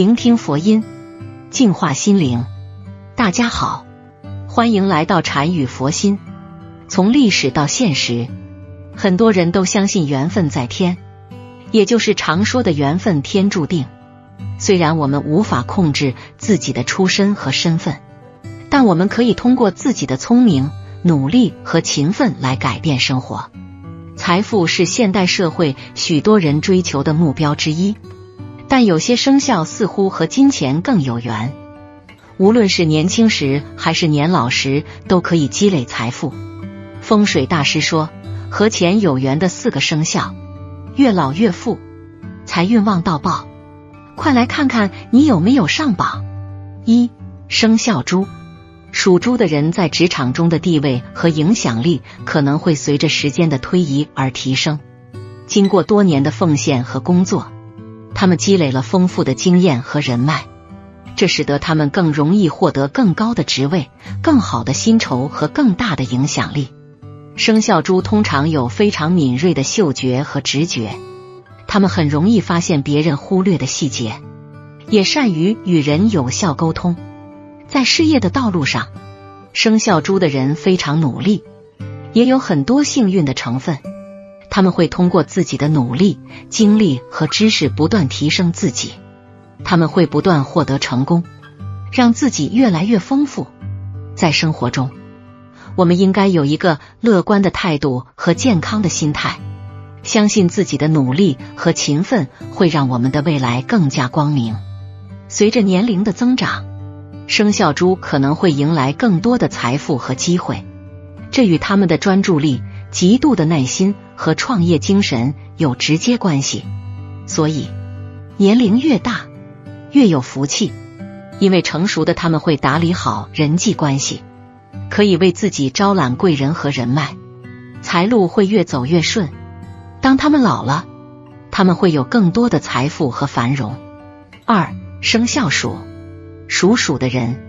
聆听佛音，净化心灵。大家好，欢迎来到禅语佛心。从历史到现实，很多人都相信缘分在天，也就是常说的缘分天注定。虽然我们无法控制自己的出身和身份，但我们可以通过自己的聪明、努力和勤奋来改变生活。财富是现代社会许多人追求的目标之一，但有些生肖似乎和金钱更有缘。无论是年轻时还是年老时，都可以积累财富。风水大师说，和钱有缘的四个生肖，越老越富，财运旺到爆。快来看看你有没有上榜！一生肖猪。属猪的人在职场中的地位和影响力可能会随着时间的推移而提升。经过多年的奉献和工作，他们积累了丰富的经验和人脉，这使得他们更容易获得更高的职位、更好的薪酬和更大的影响力。生肖猪通常有非常敏锐的嗅觉和直觉，他们很容易发现别人忽略的细节，也善于与人有效沟通。在事业的道路上，生肖猪的人非常努力，也有很多幸运的成分。他们会通过自己的努力、精力和知识不断提升自己，他们会不断获得成功，让自己越来越丰富。在生活中，我们应该有一个乐观的态度和健康的心态，相信自己的努力和勤奋会让我们的未来更加光明。随着年龄的增长。生肖猪可能会迎来更多的财富和机会，这与他们的专注力、极度的耐心和创业精神有直接关系。所以，年龄越大越有福气，因为成熟的他们会打理好人际关系，可以为自己招揽贵人和人脉，财路会越走越顺。当他们老了，他们会有更多的财富和繁荣。二生肖鼠。属鼠的人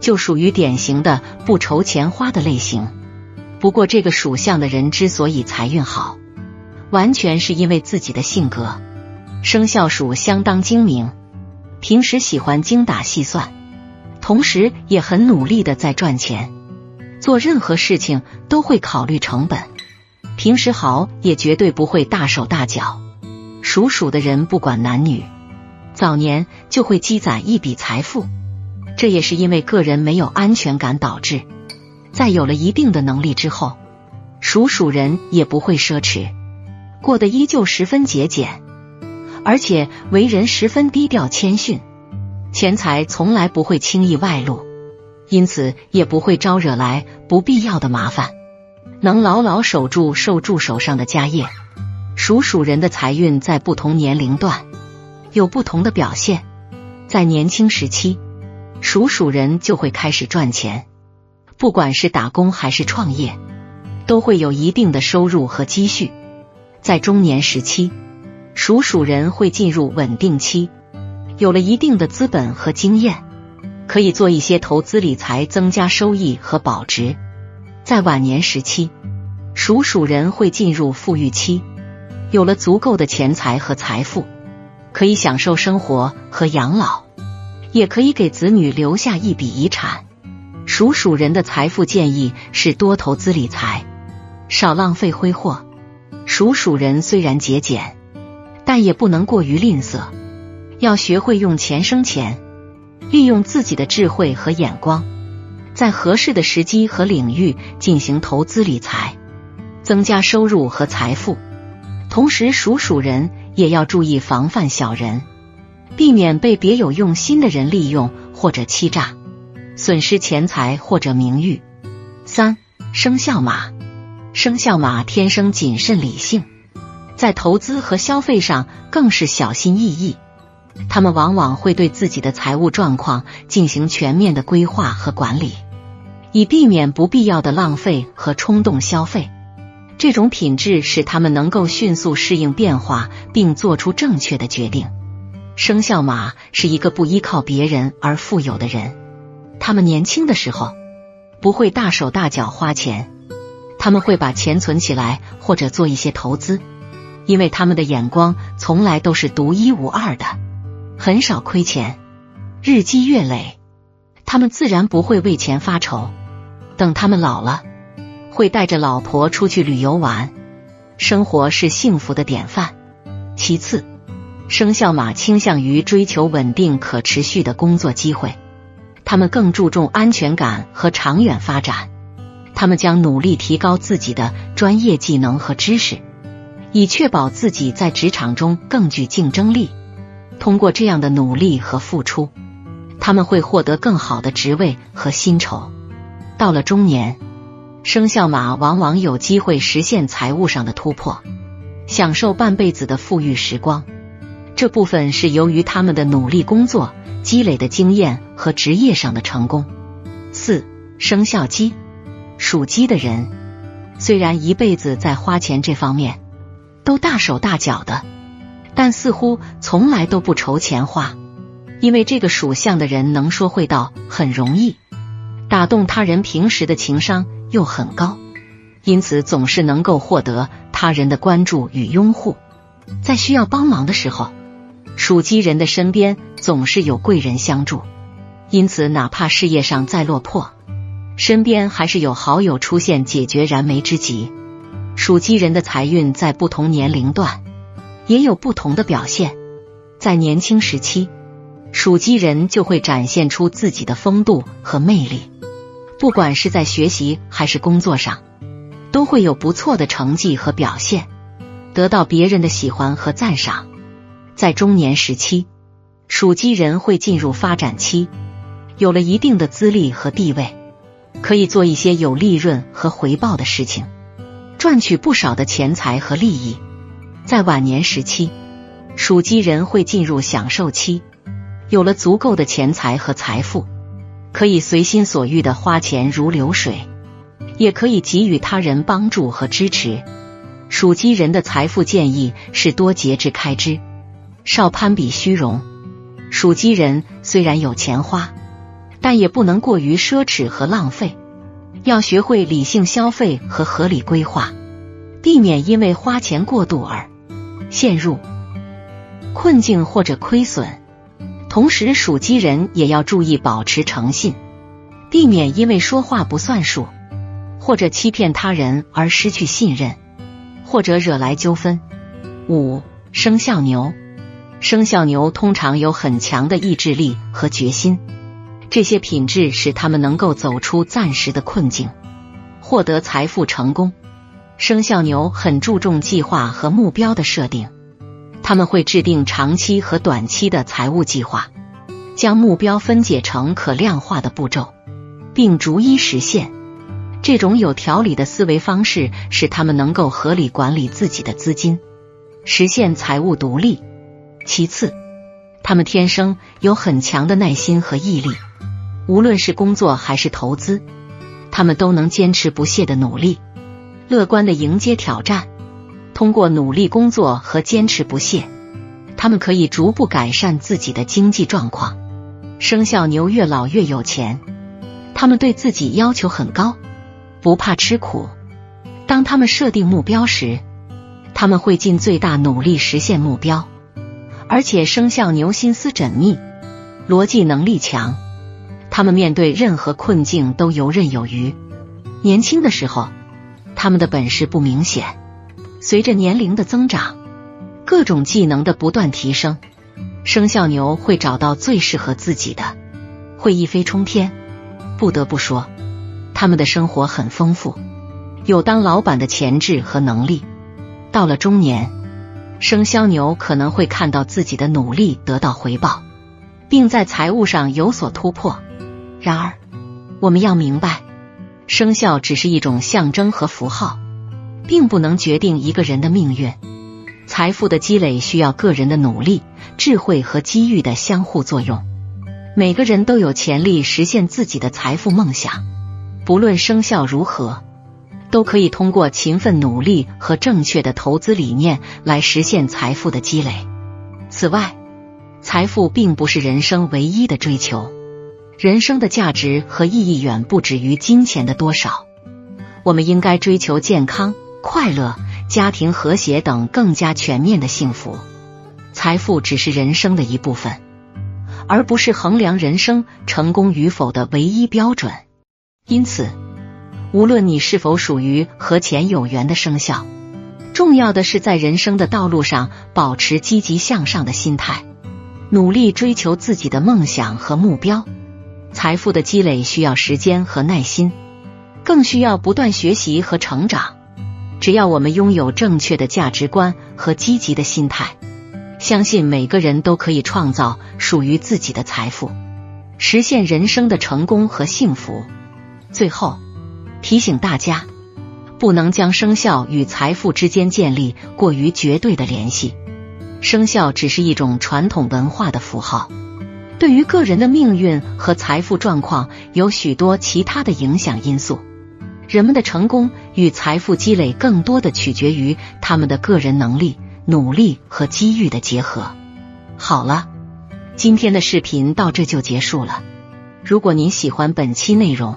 就属于典型的不愁钱花的类型。不过，这个属相的人之所以财运好，完全是因为自己的性格。生肖鼠相当精明，平时喜欢精打细算，同时也很努力的在赚钱。做任何事情都会考虑成本，平时好也绝对不会大手大脚。属鼠的人不管男女。早年就会积攒一笔财富，这也是因为个人没有安全感导致。在有了一定的能力之后，属鼠人也不会奢侈，过得依旧十分节俭，而且为人十分低调谦逊，钱财从来不会轻易外露，因此也不会招惹来不必要的麻烦，能牢牢守住受助手上的家业。属鼠人的财运在不同年龄段。有不同的表现，在年轻时期，属鼠人就会开始赚钱，不管是打工还是创业，都会有一定的收入和积蓄。在中年时期，属鼠人会进入稳定期，有了一定的资本和经验，可以做一些投资理财，增加收益和保值。在晚年时期，属鼠人会进入富裕期，有了足够的钱财和财富。可以享受生活和养老，也可以给子女留下一笔遗产。属鼠人的财富建议是多投资理财，少浪费挥霍。属鼠人虽然节俭，但也不能过于吝啬，要学会用钱生钱，利用自己的智慧和眼光，在合适的时机和领域进行投资理财，增加收入和财富。同时，属鼠人。也要注意防范小人，避免被别有用心的人利用或者欺诈，损失钱财或者名誉。三生肖马，生肖马天生谨慎理性，在投资和消费上更是小心翼翼。他们往往会对自己的财务状况进行全面的规划和管理，以避免不必要的浪费和冲动消费。这种品质使他们能够迅速适应变化，并做出正确的决定。生肖马是一个不依靠别人而富有的人。他们年轻的时候不会大手大脚花钱，他们会把钱存起来或者做一些投资，因为他们的眼光从来都是独一无二的。很少亏钱，日积月累，他们自然不会为钱发愁。等他们老了，会带着老婆出去旅游玩，生活是幸福的典范。其次，生肖马倾向于追求稳定可持续的工作机会，他们更注重安全感和长远发展。他们将努力提高自己的专业技能和知识，以确保自己在职场中更具竞争力。通过这样的努力和付出，他们会获得更好的职位和薪酬。到了中年，生肖马往往有机会实现财务上的突破，享受半辈子的富裕时光。这部分是由于他们的努力工作积累的经验和职业上的成功。四生肖鸡，属鸡的人虽然一辈子在花钱这方面都大手大脚的，但似乎从来都不愁钱花，因为这个属相的人能说会道，很容易。打动他人，平时的情商又很高，因此总是能够获得他人的关注与拥护。在需要帮忙的时候，属鸡人的身边总是有贵人相助，因此哪怕事业上再落魄，身边还是有好友出现解决燃眉之急。属鸡人的财运在不同年龄段也有不同的表现，在年轻时期，属鸡人就会展现出自己的风度和魅力。不管是在学习还是工作上，都会有不错的成绩和表现，得到别人的喜欢和赞赏。在中年时期，属鸡人会进入发展期，有了一定的资历和地位，可以做一些有利润和回报的事情，赚取不少的钱财和利益。在晚年时期，属鸡人会进入享受期，有了足够的钱财和财富。可以随心所欲的花钱如流水，也可以给予他人帮助和支持。属鸡人的财富建议是多节制开支，少攀比虚荣。属鸡人虽然有钱花，但也不能过于奢侈和浪费，要学会理性消费和合理规划，避免因为花钱过度而陷入困境或者亏损。同时，属鸡人也要注意保持诚信，避免因为说话不算数或者欺骗他人而失去信任，或者惹来纠纷。五生肖牛，生肖牛通常有很强的意志力和决心，这些品质使他们能够走出暂时的困境，获得财富成功。生肖牛很注重计划和目标的设定。他们会制定长期和短期的财务计划，将目标分解成可量化的步骤，并逐一实现。这种有条理的思维方式使他们能够合理管理自己的资金，实现财务独立。其次，他们天生有很强的耐心和毅力，无论是工作还是投资，他们都能坚持不懈的努力，乐观的迎接挑战。通过努力工作和坚持不懈，他们可以逐步改善自己的经济状况。生肖牛越老越有钱，他们对自己要求很高，不怕吃苦。当他们设定目标时，他们会尽最大努力实现目标。而且生肖牛心思缜密，逻辑能力强，他们面对任何困境都游刃有余。年轻的时候，他们的本事不明显。随着年龄的增长，各种技能的不断提升，生肖牛会找到最适合自己的，会一飞冲天。不得不说，他们的生活很丰富，有当老板的潜质和能力。到了中年，生肖牛可能会看到自己的努力得到回报，并在财务上有所突破。然而，我们要明白，生肖只是一种象征和符号。并不能决定一个人的命运。财富的积累需要个人的努力、智慧和机遇的相互作用。每个人都有潜力实现自己的财富梦想。不论生肖如何，都可以通过勤奋努力和正确的投资理念来实现财富的积累。此外，财富并不是人生唯一的追求。人生的价值和意义远不止于金钱的多少。我们应该追求健康。快乐、家庭和谐等更加全面的幸福，财富只是人生的一部分。而不是衡量人生成功与否的唯一标准。因此，无论你是否属于和钱有缘的生肖，重要的是在人生的道路上保持积极向上的心态，努力追求自己的梦想和目标。财富的积累需要时间和耐心，更需要不断学习和成长。只要我们拥有正确的价值观和积极的心态，相信每个人都可以创造属于自己的财富，实现人生的成功和幸福。最后提醒大家，不能将生肖与财富之间建立过于绝对的联系。生肖只是一种传统文化的符号。对于个人的命运和财富状况，有许多其他的影响因素。人们的成功与财富积累，更多的取决于他们的个人能力、努力和机遇的结合。好了，今天的视频到这就结束了。如果您喜欢本期内容，